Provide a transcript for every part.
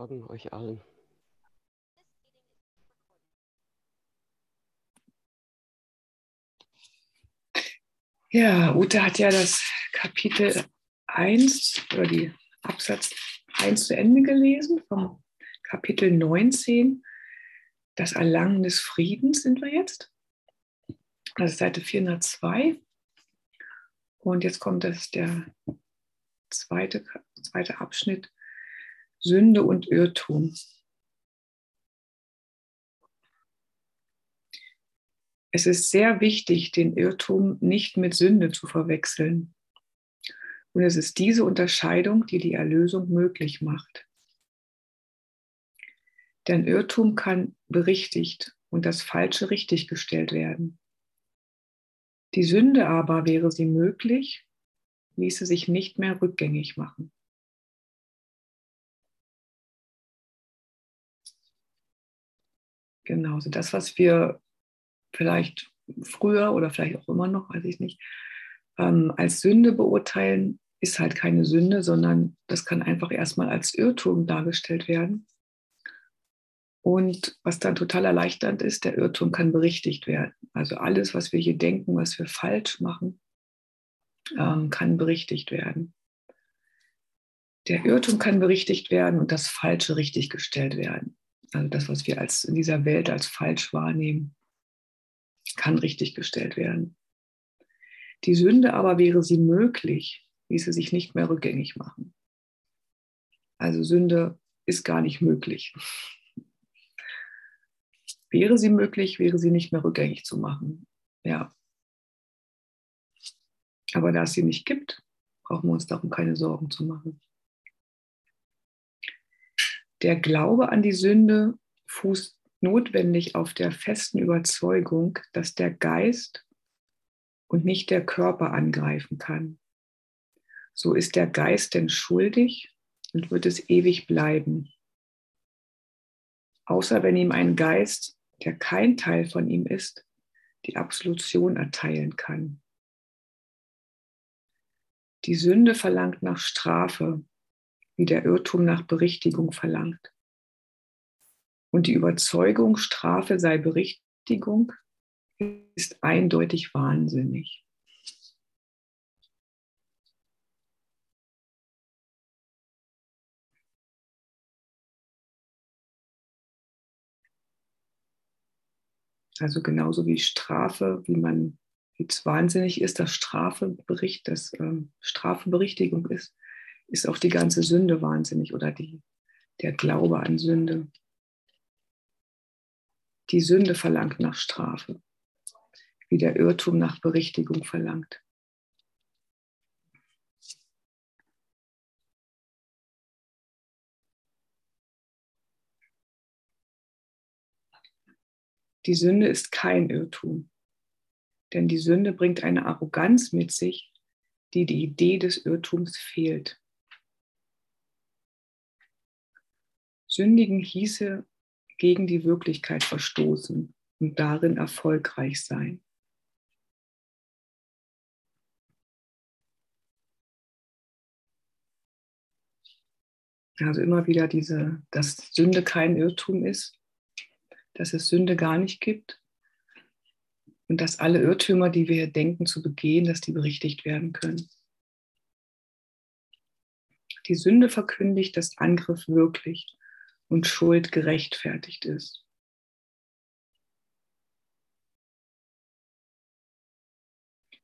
Morgen euch allen. Ja, Ute hat ja das Kapitel 1 oder die Absatz 1 zu Ende gelesen, vom Kapitel 19, das Erlangen des Friedens sind wir jetzt. Ist Seite 402. Und jetzt kommt das der zweite, zweite Abschnitt, Sünde und Irrtum. Es ist sehr wichtig, den Irrtum nicht mit Sünde zu verwechseln. Und es ist diese Unterscheidung, die die Erlösung möglich macht. Denn Irrtum kann berichtigt und das Falsche richtiggestellt werden. Die Sünde aber, wäre sie möglich, ließe sich nicht mehr rückgängig machen. Genau, so das, was wir vielleicht früher oder vielleicht auch immer noch, weiß ich nicht, ähm, als Sünde beurteilen, ist halt keine Sünde, sondern das kann einfach erstmal als Irrtum dargestellt werden. Und was dann total erleichternd ist, der Irrtum kann berichtigt werden. Also alles, was wir hier denken, was wir falsch machen, ähm, kann berichtigt werden. Der Irrtum kann berichtigt werden und das Falsche richtiggestellt werden. Also das, was wir als in dieser Welt als falsch wahrnehmen, kann richtiggestellt werden. Die Sünde aber wäre sie möglich, ließe sich nicht mehr rückgängig machen. Also Sünde ist gar nicht möglich. Wäre sie möglich, wäre sie nicht mehr rückgängig zu machen. Ja. Aber da es sie nicht gibt, brauchen wir uns darum keine Sorgen zu machen. Der Glaube an die Sünde fußt notwendig auf der festen Überzeugung, dass der Geist und nicht der Körper angreifen kann. So ist der Geist denn schuldig und wird es ewig bleiben. Außer wenn ihm ein Geist, der kein Teil von ihm ist, die Absolution erteilen kann. Die Sünde verlangt nach Strafe, wie der Irrtum nach Berichtigung verlangt. Und die Überzeugung, Strafe sei Berichtigung, ist eindeutig wahnsinnig. Also genauso wie Strafe, wie man es wahnsinnig ist, dass Strafe Bericht, dass ähm, Strafe Berichtigung ist, ist auch die ganze Sünde wahnsinnig oder die, der Glaube an Sünde. Die Sünde verlangt nach Strafe, wie der Irrtum nach Berichtigung verlangt. Die Sünde ist kein Irrtum, denn die Sünde bringt eine Arroganz mit sich, die die Idee des Irrtums fehlt. Sündigen hieße gegen die Wirklichkeit verstoßen und darin erfolgreich sein. Also immer wieder diese, dass Sünde kein Irrtum ist, dass es Sünde gar nicht gibt und dass alle Irrtümer, die wir denken zu begehen, dass die berichtigt werden können. Die Sünde verkündigt, dass Angriff wirklich und Schuld gerechtfertigt ist.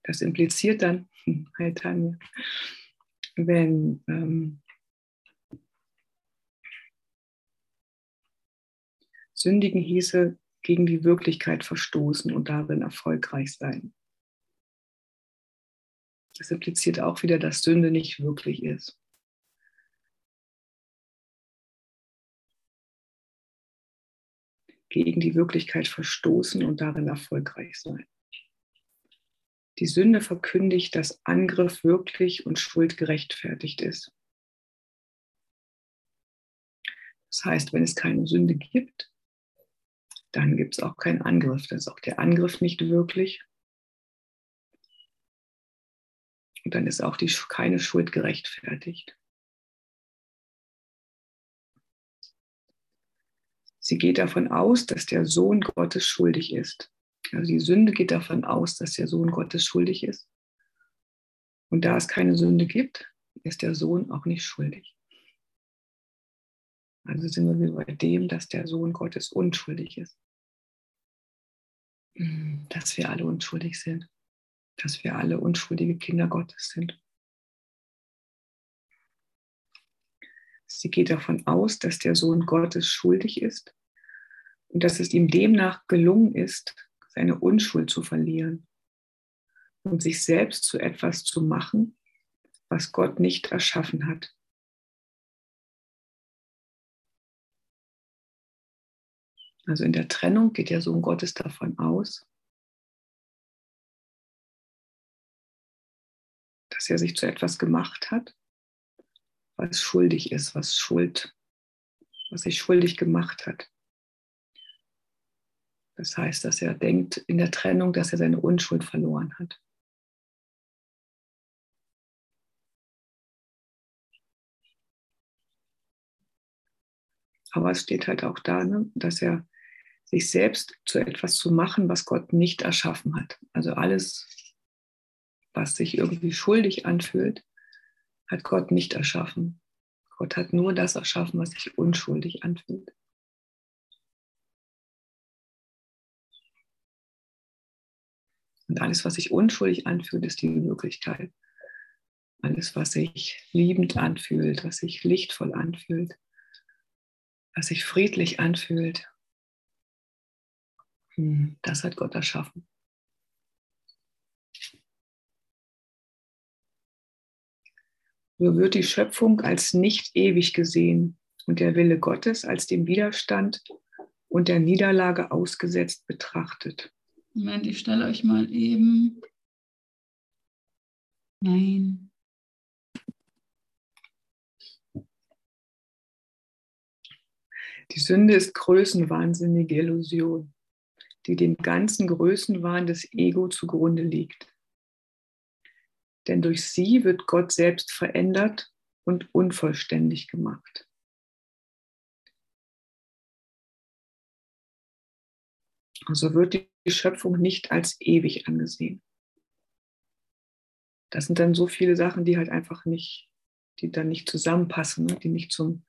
Das impliziert dann, Herr Tanja, wenn ähm, Sündigen hieße, gegen die Wirklichkeit verstoßen und darin erfolgreich sein. Das impliziert auch wieder, dass Sünde nicht wirklich ist. Gegen die Wirklichkeit verstoßen und darin erfolgreich sein. Die Sünde verkündigt, dass Angriff wirklich und Schuld gerechtfertigt ist. Das heißt, wenn es keine Sünde gibt, dann gibt es auch keinen Angriff. Dann ist auch der Angriff nicht wirklich. Und dann ist auch die, keine Schuld gerechtfertigt. Sie geht davon aus, dass der Sohn Gottes schuldig ist. Also die Sünde geht davon aus, dass der Sohn Gottes schuldig ist. Und da es keine Sünde gibt, ist der Sohn auch nicht schuldig. Also sind wir bei dem, dass der Sohn Gottes unschuldig ist. Dass wir alle unschuldig sind. Dass wir alle unschuldige Kinder Gottes sind. Sie geht davon aus, dass der Sohn Gottes schuldig ist und dass es ihm demnach gelungen ist, seine Unschuld zu verlieren und sich selbst zu etwas zu machen, was Gott nicht erschaffen hat. Also in der Trennung geht der Sohn Gottes davon aus, dass er sich zu etwas gemacht hat, was schuldig ist, was Schuld, was sich schuldig gemacht hat. Das heißt, dass er denkt in der Trennung, dass er seine Unschuld verloren hat. Aber es steht halt auch da, ne, dass er sich selbst zu etwas zu machen, was Gott nicht erschaffen hat. Also alles, was sich irgendwie schuldig anfühlt, hat Gott nicht erschaffen. Gott hat nur das erschaffen, was sich unschuldig anfühlt. Und alles, was sich unschuldig anfühlt, ist die Wirklichkeit. Alles, was sich liebend anfühlt, was sich lichtvoll anfühlt, was sich friedlich anfühlt, hm, das hat Gott erschaffen. So wird die Schöpfung als nicht ewig gesehen und der Wille Gottes als dem Widerstand und der Niederlage ausgesetzt betrachtet. Moment, ich stelle euch mal eben. Nein. Die Sünde ist größenwahnsinnige Illusion, die dem ganzen Größenwahn des Ego zugrunde liegt. Denn durch sie wird Gott selbst verändert und unvollständig gemacht. Also wird die Schöpfung nicht als ewig angesehen. Das sind dann so viele Sachen, die halt einfach nicht, die dann nicht zusammenpassen, ne? die nicht zum,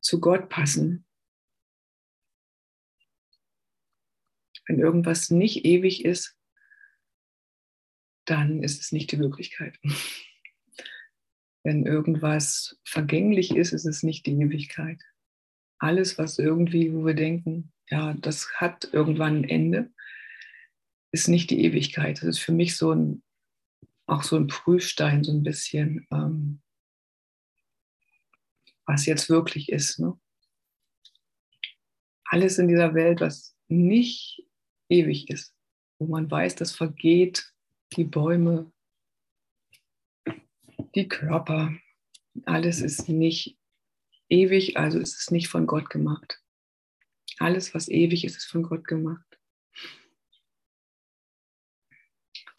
zu Gott passen. Wenn irgendwas nicht ewig ist, dann ist es nicht die Wirklichkeit. Wenn irgendwas vergänglich ist, ist es nicht die Ewigkeit. Alles, was irgendwie, wo wir denken, ja, das hat irgendwann ein Ende, ist nicht die Ewigkeit. Das ist für mich so ein, auch so ein Prüfstein, so ein bisschen, ähm, was jetzt wirklich ist. Ne? Alles in dieser Welt, was nicht ewig ist, wo man weiß, das vergeht, die Bäume, die Körper, alles ist nicht ewig, also ist es nicht von Gott gemacht. Alles, was ewig ist, ist von Gott gemacht.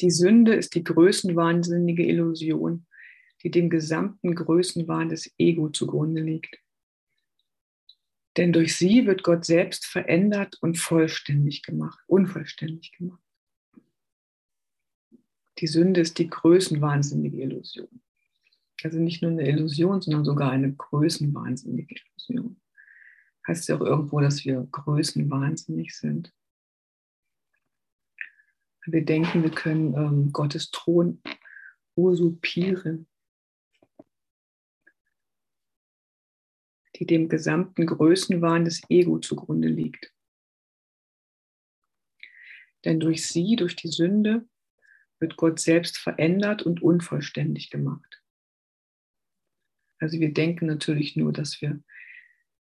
Die Sünde ist die größenwahnsinnige Illusion, die dem gesamten Größenwahn des Ego zugrunde liegt. Denn durch sie wird Gott selbst verändert und vollständig gemacht, unvollständig gemacht. Die Sünde ist die größenwahnsinnige Illusion. Also nicht nur eine Illusion, sondern sogar eine größenwahnsinnige Illusion heißt ja auch irgendwo, dass wir größenwahnsinnig sind. Wir denken, wir können ähm, Gottes Thron usurpieren, die dem gesamten Größenwahn des Ego zugrunde liegt. Denn durch sie, durch die Sünde, wird Gott selbst verändert und unvollständig gemacht. Also wir denken natürlich nur, dass wir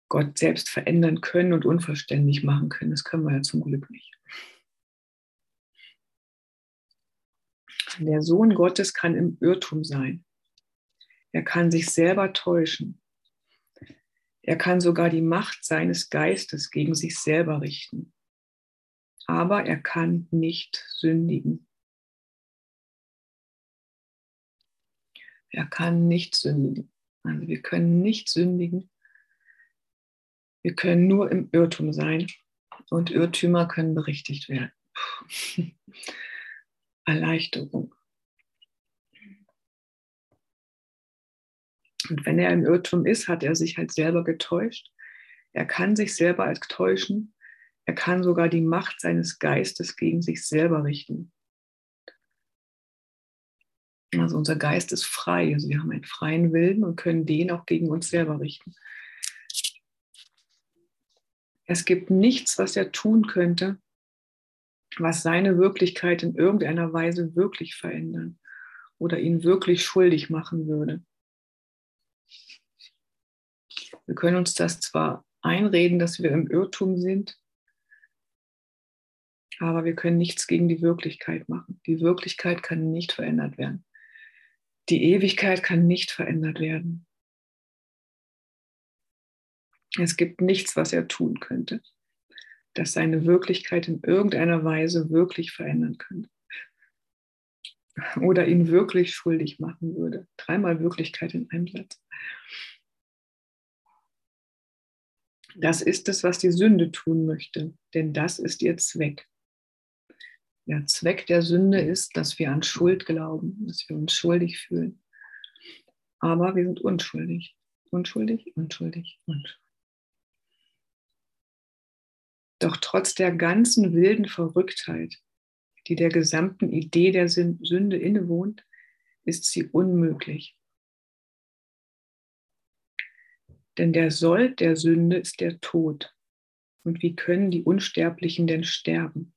Gott selbst verändern können und unverständlich machen können. Das können wir ja zum Glück nicht. Der Sohn Gottes kann im Irrtum sein. Er kann sich selber täuschen. Er kann sogar die Macht seines Geistes gegen sich selber richten. Aber er kann nicht sündigen. Er kann nicht sündigen. Also wir können nicht sündigen, Wir können nur im Irrtum sein und Irrtümer können berichtigt werden. Erleichterung. Und wenn er im Irrtum ist, hat er sich halt selber getäuscht. Er kann sich selber als täuschen. Er kann sogar die Macht seines Geistes gegen sich selber richten. Also unser Geist ist frei. Also wir haben einen freien Willen und können den auch gegen uns selber richten. Es gibt nichts, was er tun könnte, was seine Wirklichkeit in irgendeiner Weise wirklich verändern oder ihn wirklich schuldig machen würde. Wir können uns das zwar einreden, dass wir im Irrtum sind, aber wir können nichts gegen die Wirklichkeit machen. Die Wirklichkeit kann nicht verändert werden. Die Ewigkeit kann nicht verändert werden. Es gibt nichts, was er tun könnte, das seine Wirklichkeit in irgendeiner Weise wirklich verändern könnte. Oder ihn wirklich schuldig machen würde. Dreimal Wirklichkeit in einem Satz. Das ist es, was die Sünde tun möchte, denn das ist ihr Zweck. Der Zweck der Sünde ist, dass wir an Schuld glauben, dass wir uns schuldig fühlen. Aber wir sind unschuldig. Unschuldig, unschuldig, unschuldig. Doch trotz der ganzen wilden Verrücktheit, die der gesamten Idee der Sünde innewohnt, ist sie unmöglich. Denn der Sold der Sünde ist der Tod. Und wie können die Unsterblichen denn sterben?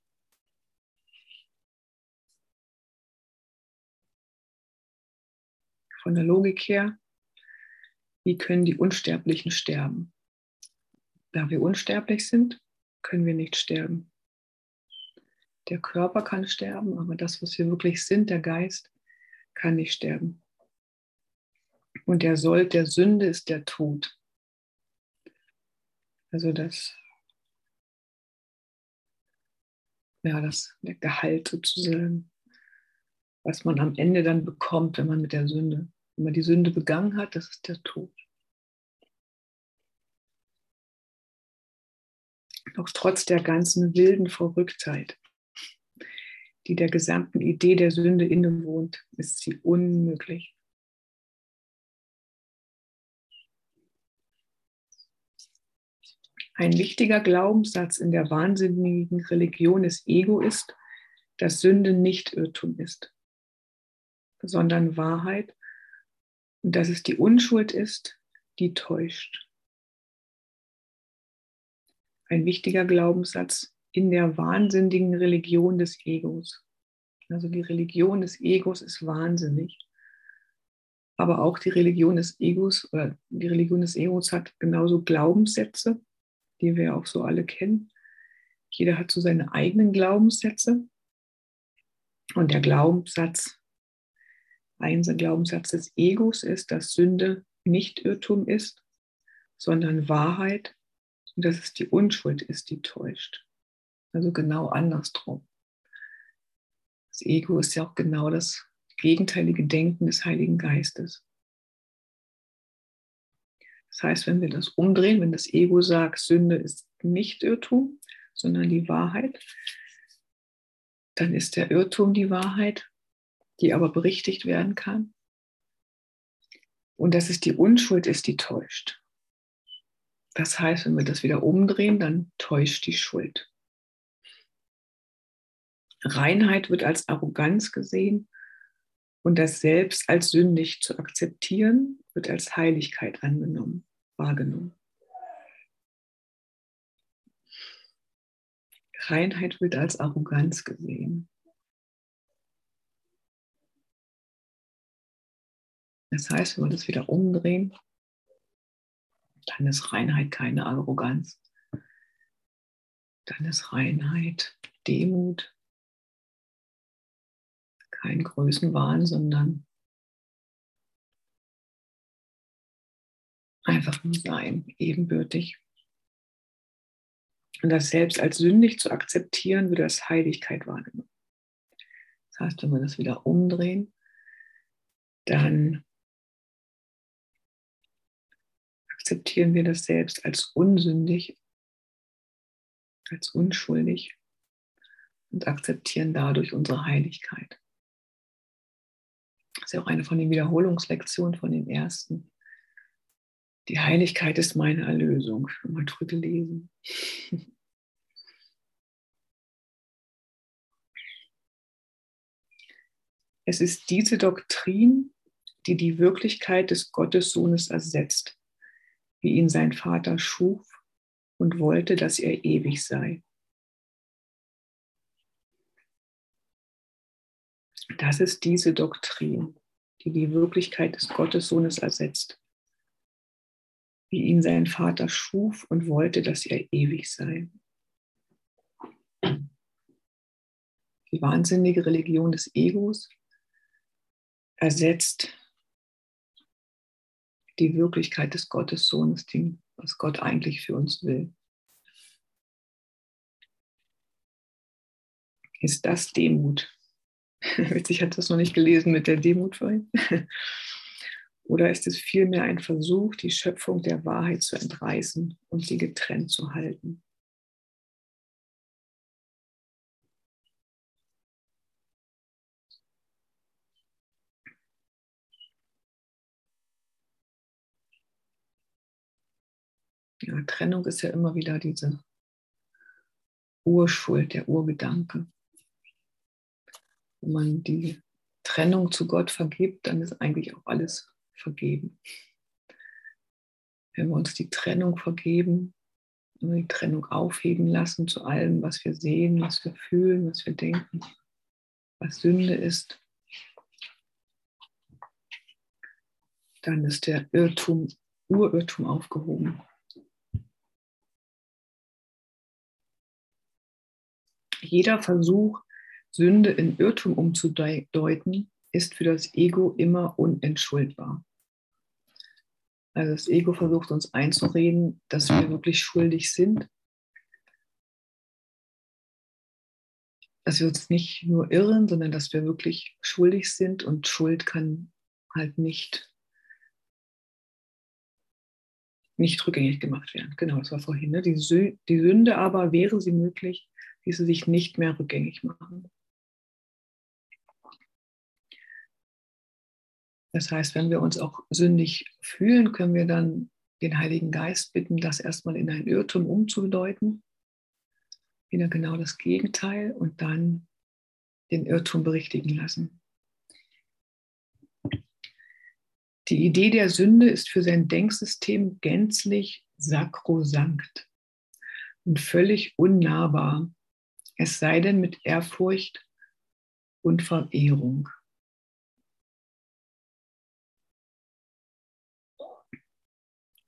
Von der Logik her, wie können die Unsterblichen sterben? Da wir unsterblich sind, können wir nicht sterben. Der Körper kann sterben, aber das, was wir wirklich sind, der Geist, kann nicht sterben. Und der Sold der Sünde ist der Tod. Also das, ja, das der Gehalt sozusagen, was man am Ende dann bekommt, wenn man mit der Sünde, wenn man die Sünde begangen hat, das ist der Tod. Doch trotz der ganzen wilden Verrücktheit, die der gesamten Idee der Sünde innewohnt, ist sie unmöglich. Ein wichtiger Glaubenssatz in der wahnsinnigen Religion des Ego ist, dass Sünde nicht Irrtum ist, sondern Wahrheit und dass es die Unschuld ist, die täuscht ein wichtiger Glaubenssatz in der wahnsinnigen Religion des Egos. Also die Religion des Egos ist wahnsinnig. Aber auch die Religion des Egos oder die Religion des Egos hat genauso Glaubenssätze, die wir auch so alle kennen. Jeder hat so seine eigenen Glaubenssätze. Und der Glaubenssatz, ein Glaubenssatz des Egos ist, dass Sünde nicht Irrtum ist, sondern Wahrheit und dass es die Unschuld ist, die täuscht. Also genau andersrum. Das Ego ist ja auch genau das gegenteilige Denken des Heiligen Geistes. Das heißt, wenn wir das umdrehen, wenn das Ego sagt, Sünde ist nicht Irrtum, sondern die Wahrheit, dann ist der Irrtum die Wahrheit, die aber berichtigt werden kann. Und dass es die Unschuld ist, die täuscht. Das heißt, wenn wir das wieder umdrehen, dann täuscht die Schuld. Reinheit wird als Arroganz gesehen und das Selbst als sündig zu akzeptieren wird als Heiligkeit angenommen, wahrgenommen. Reinheit wird als Arroganz gesehen. Das heißt, wenn wir das wieder umdrehen, dann ist Reinheit keine Arroganz. Dann ist Reinheit Demut, kein Größenwahn, sondern einfach nur sein, ebenbürtig. Und das selbst als sündig zu akzeptieren, wird als Heiligkeit wahrgenommen. Das heißt, wenn wir das wieder umdrehen, dann akzeptieren wir das Selbst als unsündig, als unschuldig und akzeptieren dadurch unsere Heiligkeit. Das ist ja auch eine von den Wiederholungslektionen von den ersten. Die Heiligkeit ist meine Erlösung. Mal drüber lesen. Es ist diese Doktrin, die die Wirklichkeit des Gottessohnes ersetzt, wie ihn sein Vater schuf und wollte, dass er ewig sei. Das ist diese Doktrin, die die Wirklichkeit des Gottessohnes ersetzt, wie ihn sein Vater schuf und wollte, dass er ewig sei. Die wahnsinnige Religion des Egos ersetzt die Wirklichkeit des Gottessohnes, was Gott eigentlich für uns will. Ist das Demut? Witzig, hat das noch nicht gelesen mit der Demut vorhin. Oder ist es vielmehr ein Versuch, die Schöpfung der Wahrheit zu entreißen und sie getrennt zu halten? Ja, Trennung ist ja immer wieder diese Urschuld, der Urgedanke. Wenn man die Trennung zu Gott vergibt, dann ist eigentlich auch alles vergeben. Wenn wir uns die Trennung vergeben, die Trennung aufheben lassen zu allem, was wir sehen, was wir fühlen, was wir denken, was Sünde ist, dann ist der Irrtum, Urirrtum aufgehoben. Jeder Versuch, Sünde in Irrtum umzudeuten, ist für das Ego immer unentschuldbar. Also das Ego versucht uns einzureden, dass wir wirklich schuldig sind, dass wir uns nicht nur irren, sondern dass wir wirklich schuldig sind und Schuld kann halt nicht, nicht rückgängig gemacht werden. Genau, das war vorhin. Ne? Die, Sünde aber, wäre sie möglich, diese sich nicht mehr rückgängig machen. Das heißt, wenn wir uns auch sündig fühlen, können wir dann den Heiligen Geist bitten, das erstmal in ein Irrtum umzudeuten. Wieder genau das Gegenteil und dann den Irrtum berichtigen lassen. Die Idee der Sünde ist für sein Denksystem gänzlich sakrosankt und völlig unnahbar es sei denn mit Ehrfurcht und Verehrung.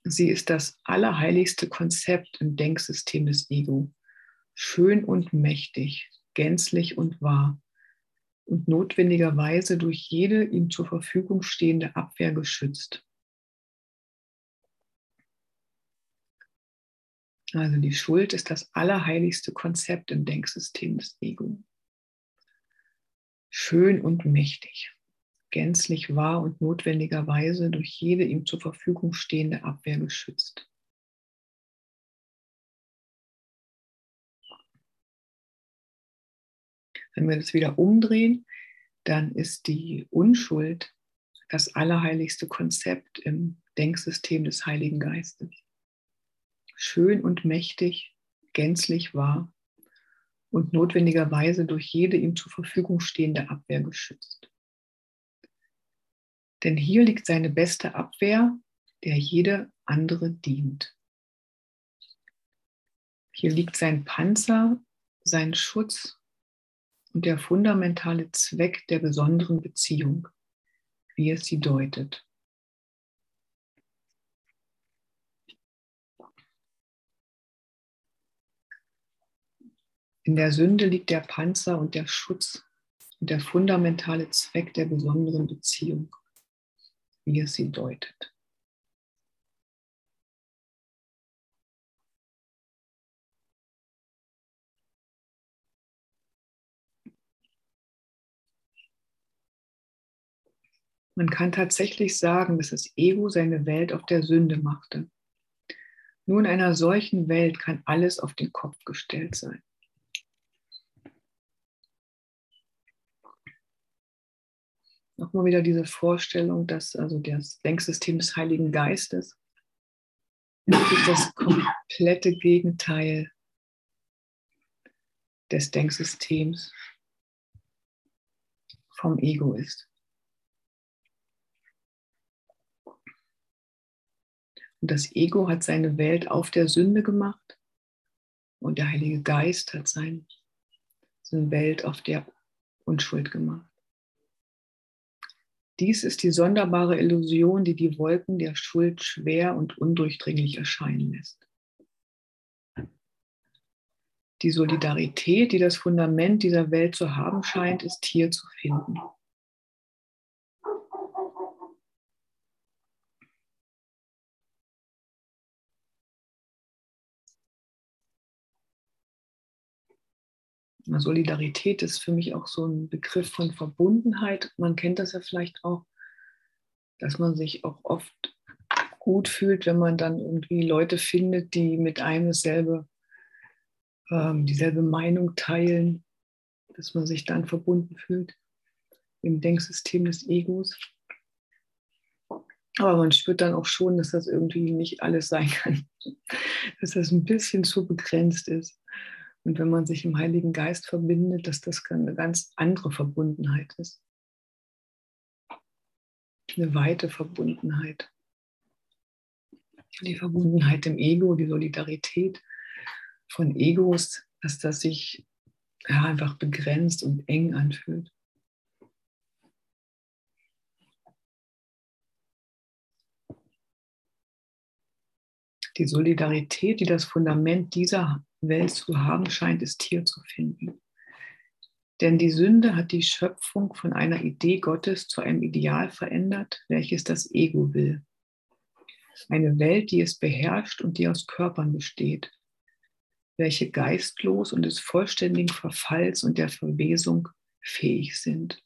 Sie ist das allerheiligste Konzept im Denksystem des Ego, schön und mächtig, gänzlich und wahr und notwendigerweise durch jede ihm zur Verfügung stehende Abwehr geschützt. Also die Schuld ist das allerheiligste Konzept im Denksystem des Ego. Schön und mächtig, gänzlich wahr und notwendigerweise durch jede ihm zur Verfügung stehende Abwehr geschützt. Wenn wir das wieder umdrehen, dann ist die Unschuld das allerheiligste Konzept im Denksystem des Heiligen Geistes schön und mächtig, gänzlich wahr und notwendigerweise durch jede ihm zur Verfügung stehende Abwehr geschützt. Denn hier liegt seine beste Abwehr, der jede andere dient. Hier liegt sein Panzer, sein Schutz und der fundamentale Zweck der besonderen Beziehung, wie es sie deutet. In der Sünde liegt der Panzer und der Schutz und der fundamentale Zweck der besonderen Beziehung, wie es sie deutet. Man kann tatsächlich sagen, dass das Ego seine Welt auf der Sünde machte Nur in einer solchen Welt kann alles auf den Kopf gestellt sein. Nochmal wieder diese Vorstellung, dass also das Denksystem des Heiligen Geistes wirklich das komplette Gegenteil des Denksystems vom Ego ist. Und das Ego hat seine Welt auf der Sünde gemacht und der Heilige Geist hat seine Welt auf der Unschuld gemacht. Dies ist die sonderbare Illusion, die die Wolken der Schuld schwer und undurchdringlich erscheinen lässt. Die Solidarität, die das Fundament dieser Welt zu haben scheint, ist hier zu finden. Solidarität ist für mich auch so ein Begriff von Verbundenheit. Man kennt das ja vielleicht auch, dass man sich auch oft gut fühlt, wenn man dann irgendwie Leute findet, die mit einem dasselbe, ähm, dieselbe Meinung teilen, dass man sich dann verbunden fühlt im Denksystem des Egos. Aber man spürt dann auch schon, dass das irgendwie nicht alles sein kann, dass das ein bisschen zu begrenzt ist. Und wenn man sich im Heiligen Geist verbindet, dass das eine ganz andere Verbundenheit ist. Eine weite Verbundenheit. Die Verbundenheit im Ego, die Solidarität von Egos, dass das sich ja, einfach begrenzt und eng anfühlt. Die Solidarität, die das Fundament dieser Welt zu haben scheint, ist hier zu finden. Denn die Sünde hat die Schöpfung von einer Idee Gottes zu einem Ideal verändert, welches das Ego will. Eine Welt, die es beherrscht und die aus Körpern besteht, welche geistlos und des vollständigen Verfalls und der Verwesung fähig sind.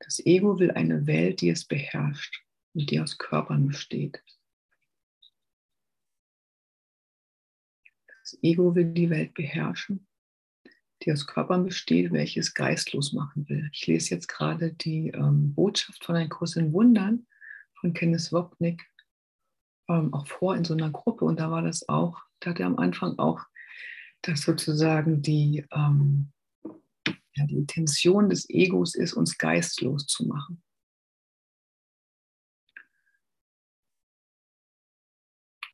Das Ego will eine Welt, die es beherrscht und die aus Körpern besteht. Ego will die Welt beherrschen, die aus Körpern besteht, welches geistlos machen will. Ich lese jetzt gerade die ähm, Botschaft von Ein Kurs in Wundern von Kenneth Wopnick ähm, auch vor in so einer Gruppe und da war das auch, da hat er am Anfang auch, dass sozusagen die, ähm, ja, die Intention des Egos ist, uns geistlos zu machen.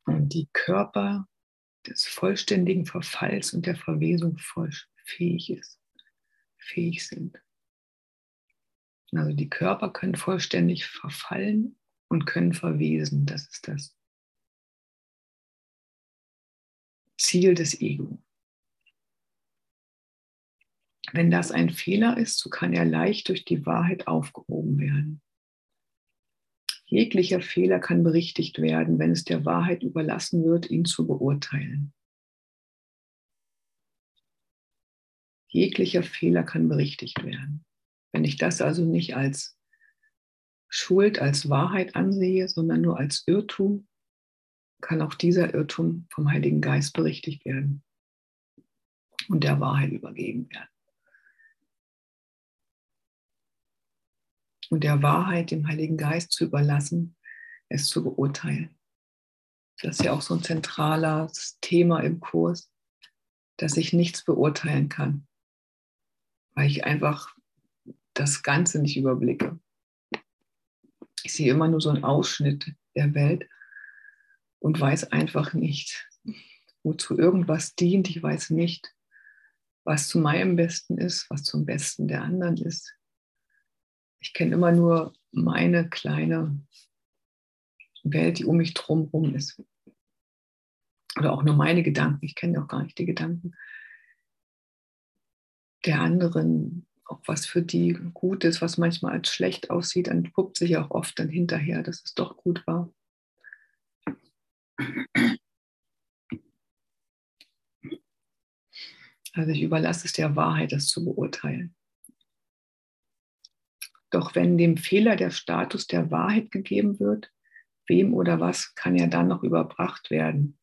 Und die Körper des vollständigen Verfalls und der Verwesung fähig ist, fähig sind. Also die Körper können vollständig verfallen und können verwesen. Das ist das Ziel des Ego. Wenn das ein Fehler ist, so kann er leicht durch die Wahrheit aufgehoben werden. Jeglicher Fehler kann berichtigt werden, wenn es der Wahrheit überlassen wird, ihn zu beurteilen. Jeglicher Fehler kann berichtigt werden. Wenn ich das also nicht als Schuld, als Wahrheit ansehe, sondern nur als Irrtum, kann auch dieser Irrtum vom Heiligen Geist berichtigt werden und der Wahrheit übergeben werden. Und der Wahrheit dem Heiligen Geist zu überlassen, es zu beurteilen. Das ist ja auch so ein zentrales Thema im Kurs, dass ich nichts beurteilen kann, weil ich einfach das Ganze nicht überblicke. Ich sehe immer nur so einen Ausschnitt der Welt und weiß einfach nicht, wozu irgendwas dient. Ich weiß nicht, was zu meinem Besten ist, was zum Besten der anderen ist. Ich kenne immer nur meine kleine Welt, die um mich drumherum ist. Oder auch nur meine Gedanken. Ich kenne auch gar nicht die Gedanken der anderen, auch was für die gut ist, was manchmal als schlecht aussieht, dann puppt sich auch oft dann hinterher, dass es doch gut war. Also ich überlasse es der Wahrheit, das zu beurteilen. Doch wenn dem Fehler der Status der Wahrheit gegeben wird, wem oder was kann er dann noch überbracht werden?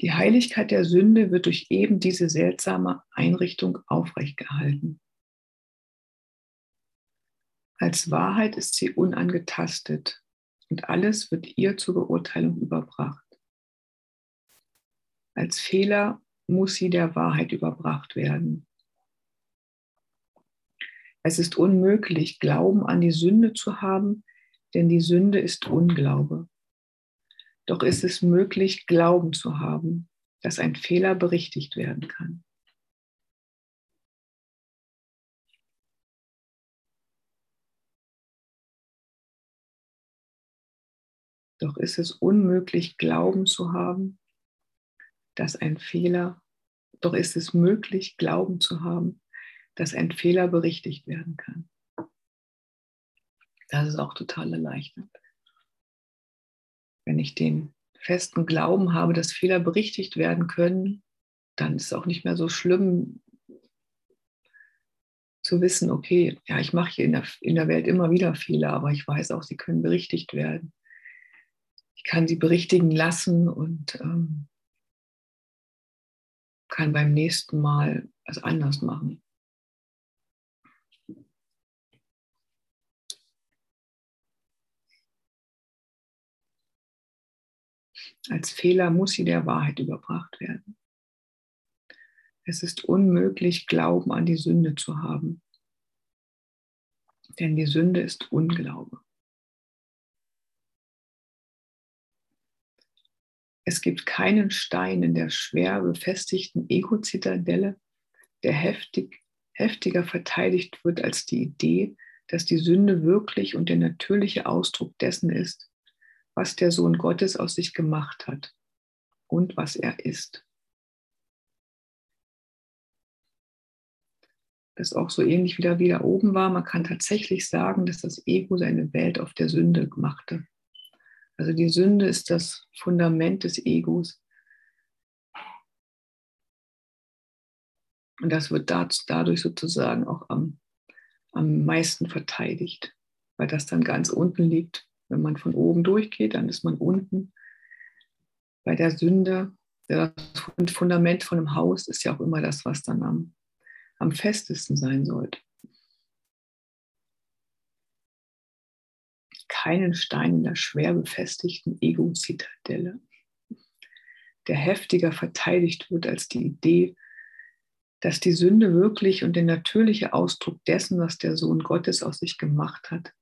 Die Heiligkeit der Sünde wird durch eben diese seltsame Einrichtung aufrechtgehalten. Als Wahrheit ist sie unangetastet und alles wird ihr zur Beurteilung überbracht. Als Fehler muss sie der Wahrheit überbracht werden. Es ist unmöglich, Glauben an die Sünde zu haben, denn die Sünde ist Unglaube. Doch ist es möglich, Glauben zu haben, dass ein Fehler berichtigt werden kann. Doch ist es unmöglich, Glauben zu haben, dass ein Fehler, doch ist es möglich, Glauben zu haben, dass ein Fehler berichtigt werden kann. Das ist auch total erleichternd. Wenn ich den festen Glauben habe, dass Fehler berichtigt werden können, dann ist es auch nicht mehr so schlimm zu wissen, okay, ja, ich mache hier in der, in der Welt immer wieder Fehler, aber ich weiß auch, sie können berichtigt werden. Ich kann sie berichtigen lassen und ähm, kann beim nächsten Mal es anders machen. Als Fehler muss sie der Wahrheit überbracht werden. Es ist unmöglich, Glauben an die Sünde zu haben, denn die Sünde ist Unglaube. Es gibt keinen Stein in der schwer befestigten Ego-Zitadelle, der heftig, heftiger verteidigt wird als die Idee, dass die Sünde wirklich und der natürliche Ausdruck dessen ist, was der Sohn Gottes aus sich gemacht hat und was er ist. Das auch so ähnlich wie da wieder oben war. Man kann tatsächlich sagen, dass das Ego seine Welt auf der Sünde machte. Also die Sünde ist das Fundament des Egos. Und das wird dadurch sozusagen auch am, am meisten verteidigt, weil das dann ganz unten liegt wenn man von oben durchgeht, dann ist man unten. Bei der Sünde, das Fundament von einem Haus ist ja auch immer das, was dann am, am festesten sein sollte. Keinen Stein in der schwer befestigten Ego-Zitadelle, der heftiger verteidigt wird als die Idee, dass die Sünde wirklich und der natürliche Ausdruck dessen, was der Sohn Gottes aus sich gemacht hat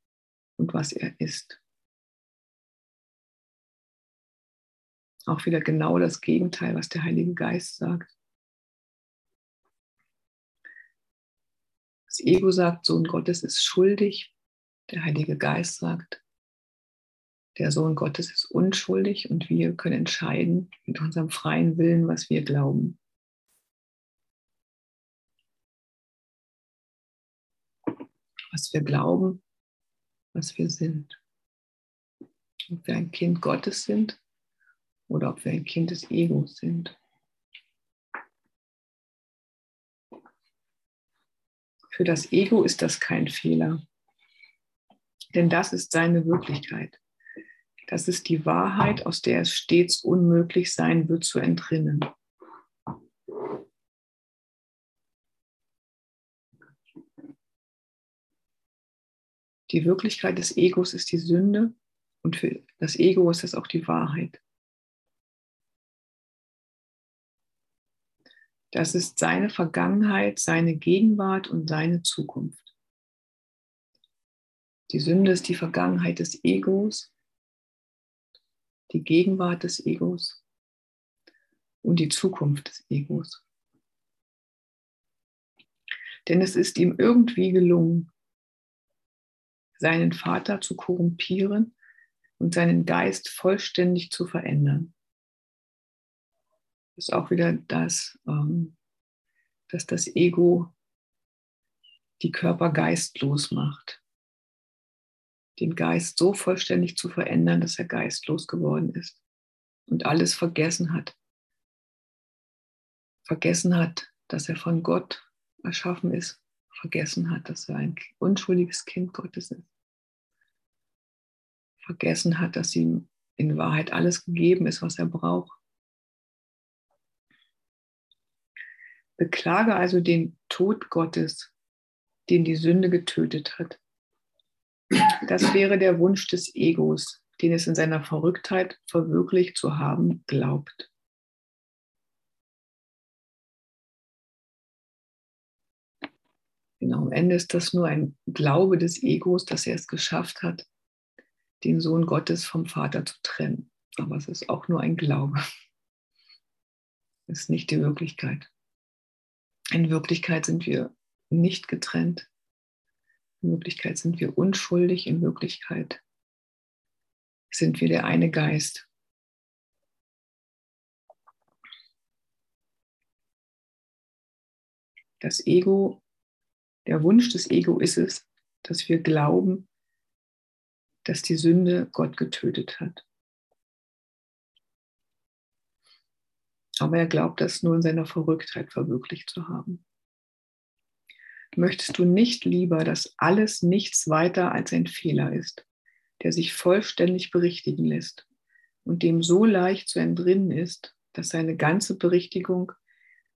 und was er ist. Auch wieder genau das Gegenteil, was der Heilige Geist sagt. Das Ego sagt, Sohn Gottes ist schuldig. Der Heilige Geist sagt, der Sohn Gottes ist unschuldig und wir können entscheiden mit unserem freien Willen, was wir glauben. Was wir glauben, was wir sind. Ob wir ein Kind Gottes sind oder ob wir ein Kind des Egos sind. Für das Ego ist das kein Fehler, denn das ist seine Wirklichkeit. Das ist die Wahrheit, aus der es stets unmöglich sein wird zu entrinnen. Die Wirklichkeit des Egos ist die Sünde und für das Ego ist es auch die Wahrheit. Das ist seine Vergangenheit, seine Gegenwart und seine Zukunft. Die Sünde ist die Vergangenheit des Egos, die Gegenwart des Egos und die Zukunft des Egos. Denn es ist ihm irgendwie gelungen, seinen Vater zu korrumpieren und seinen Geist vollständig zu verändern ist auch wieder das, ähm, dass das Ego die Körper geistlos macht. Den Geist so vollständig zu verändern, dass er geistlos geworden ist und alles vergessen hat. Vergessen hat, dass er von Gott erschaffen ist vergessen hat, dass er ein unschuldiges Kind Gottes ist. Vergessen hat, dass ihm in Wahrheit alles gegeben ist, was er braucht. Beklage also den Tod Gottes, den die Sünde getötet hat. Das wäre der Wunsch des Egos, den es in seiner Verrücktheit verwirklicht zu haben glaubt. Genau, am Ende ist das nur ein Glaube des Egos, dass er es geschafft hat, den Sohn Gottes vom Vater zu trennen. Aber es ist auch nur ein Glaube. Es ist nicht die Wirklichkeit. In Wirklichkeit sind wir nicht getrennt. In Wirklichkeit sind wir unschuldig. In Wirklichkeit sind wir der eine Geist. Das Ego der Wunsch des Ego ist es, dass wir glauben, dass die Sünde Gott getötet hat. Aber er glaubt, das nur in seiner Verrücktheit verwirklicht zu haben. Möchtest du nicht lieber, dass alles nichts weiter als ein Fehler ist, der sich vollständig berichtigen lässt und dem so leicht zu entrinnen ist, dass seine ganze Berichtigung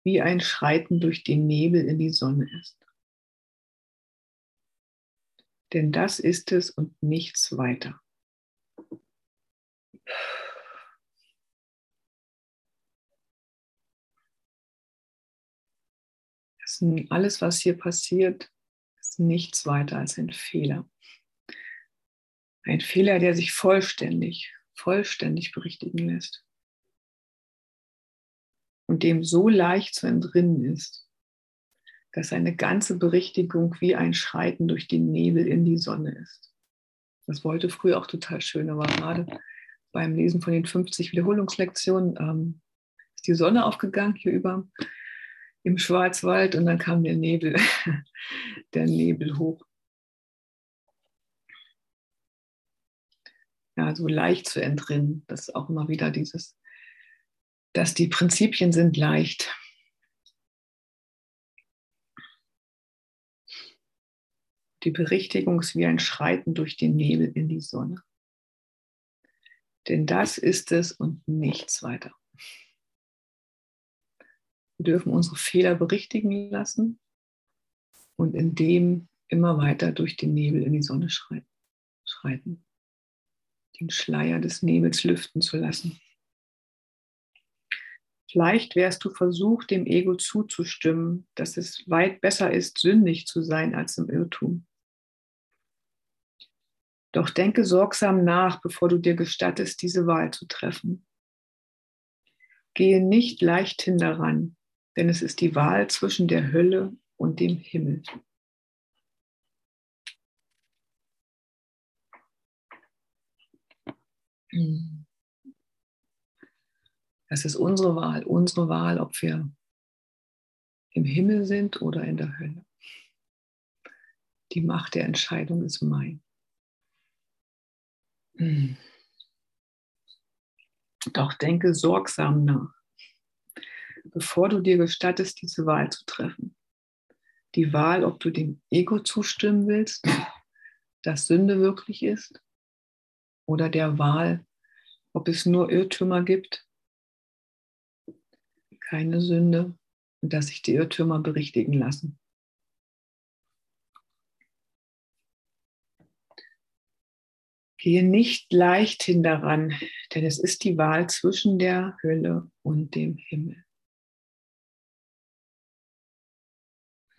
wie ein Schreiten durch den Nebel in die Sonne ist? denn das ist es und nichts weiter. Alles, was hier passiert, ist nichts weiter als ein Fehler. Ein Fehler, der sich vollständig, vollständig berichtigen lässt und dem so leicht zu entrinnen ist, dass eine ganze Berichtigung wie ein Schreiten durch den Nebel in die Sonne ist. Das wollte früher auch total schön, aber gerade beim Lesen von den 50 Wiederholungslektionen ähm, ist die Sonne aufgegangen hier über im Schwarzwald und dann kam der Nebel, der Nebel hoch. Ja, so leicht zu entrinnen, das ist auch immer wieder dieses, dass die Prinzipien sind leicht. Die Berichtigung ist wie ein Schreiten durch den Nebel in die Sonne. Denn das ist es und nichts weiter. Wir dürfen unsere Fehler berichtigen lassen und in dem immer weiter durch den Nebel in die Sonne schreiten. Den Schleier des Nebels lüften zu lassen. Vielleicht wärst du versucht, dem Ego zuzustimmen, dass es weit besser ist, sündig zu sein als im Irrtum. Doch denke sorgsam nach, bevor du dir gestattest, diese Wahl zu treffen. Gehe nicht leichthin daran, denn es ist die Wahl zwischen der Hölle und dem Himmel. Das ist unsere Wahl, unsere Wahl, ob wir im Himmel sind oder in der Hölle. Die Macht der Entscheidung ist mein. Doch denke sorgsam nach, bevor du dir gestattest, diese Wahl zu treffen. Die Wahl, ob du dem Ego zustimmen willst, dass Sünde wirklich ist, oder der Wahl, ob es nur Irrtümer gibt, keine Sünde und dass sich die Irrtümer berichtigen lassen. Gehe nicht leichthin daran, denn es ist die Wahl zwischen der Hölle und dem Himmel.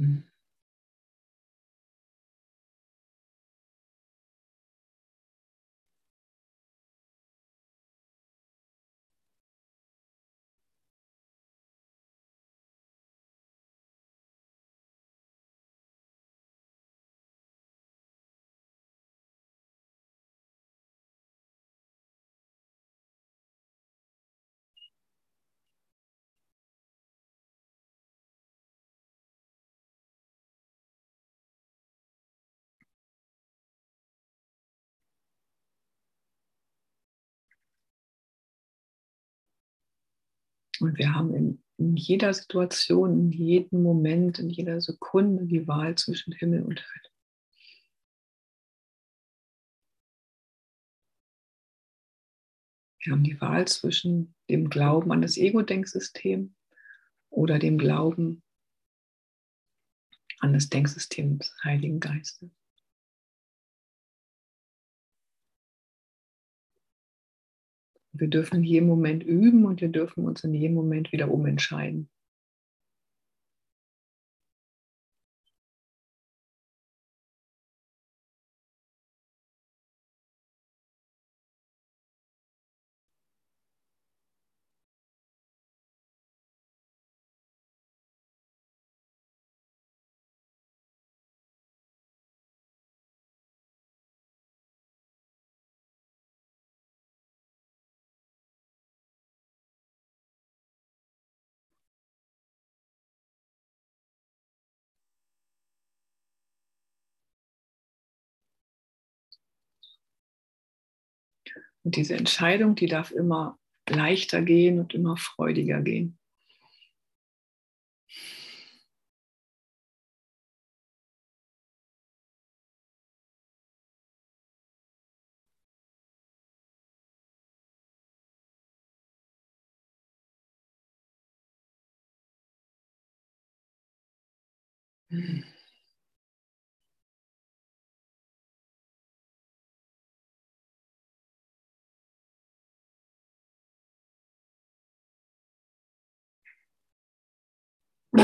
Mm. Und wir haben in in jeder Situation, in jedem Moment, in jeder Sekunde die Wahl zwischen Himmel und Hölle. Wir haben die Wahl zwischen dem Glauben an das Ego-Denksystem oder dem Glauben an das Denksystem des Heiligen Geistes. Wir dürfen in jedem Moment üben und wir dürfen uns in jedem Moment wieder umentscheiden. Und diese Entscheidung, die darf immer leichter gehen und immer freudiger gehen. Hm. Ich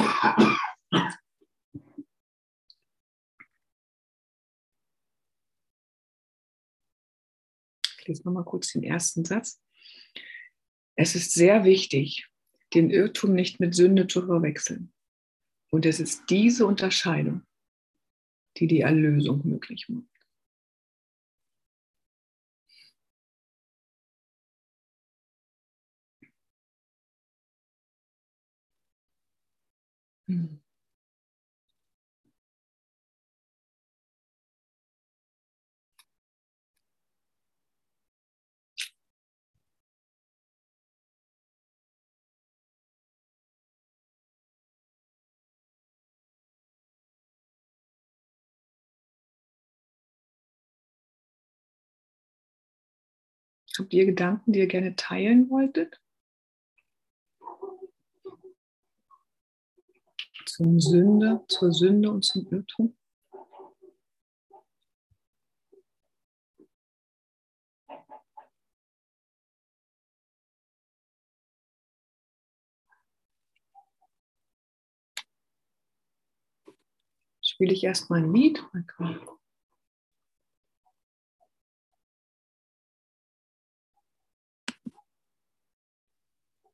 lese nochmal kurz den ersten Satz. Es ist sehr wichtig, den Irrtum nicht mit Sünde zu verwechseln. Und es ist diese Unterscheidung, die die Erlösung möglich macht. Hm. Habt ihr Gedanken, die ihr gerne teilen wolltet? Zum Sünde, zur Sünde und zum Irrtum? Spiele ich erstmal ein Lied? Mal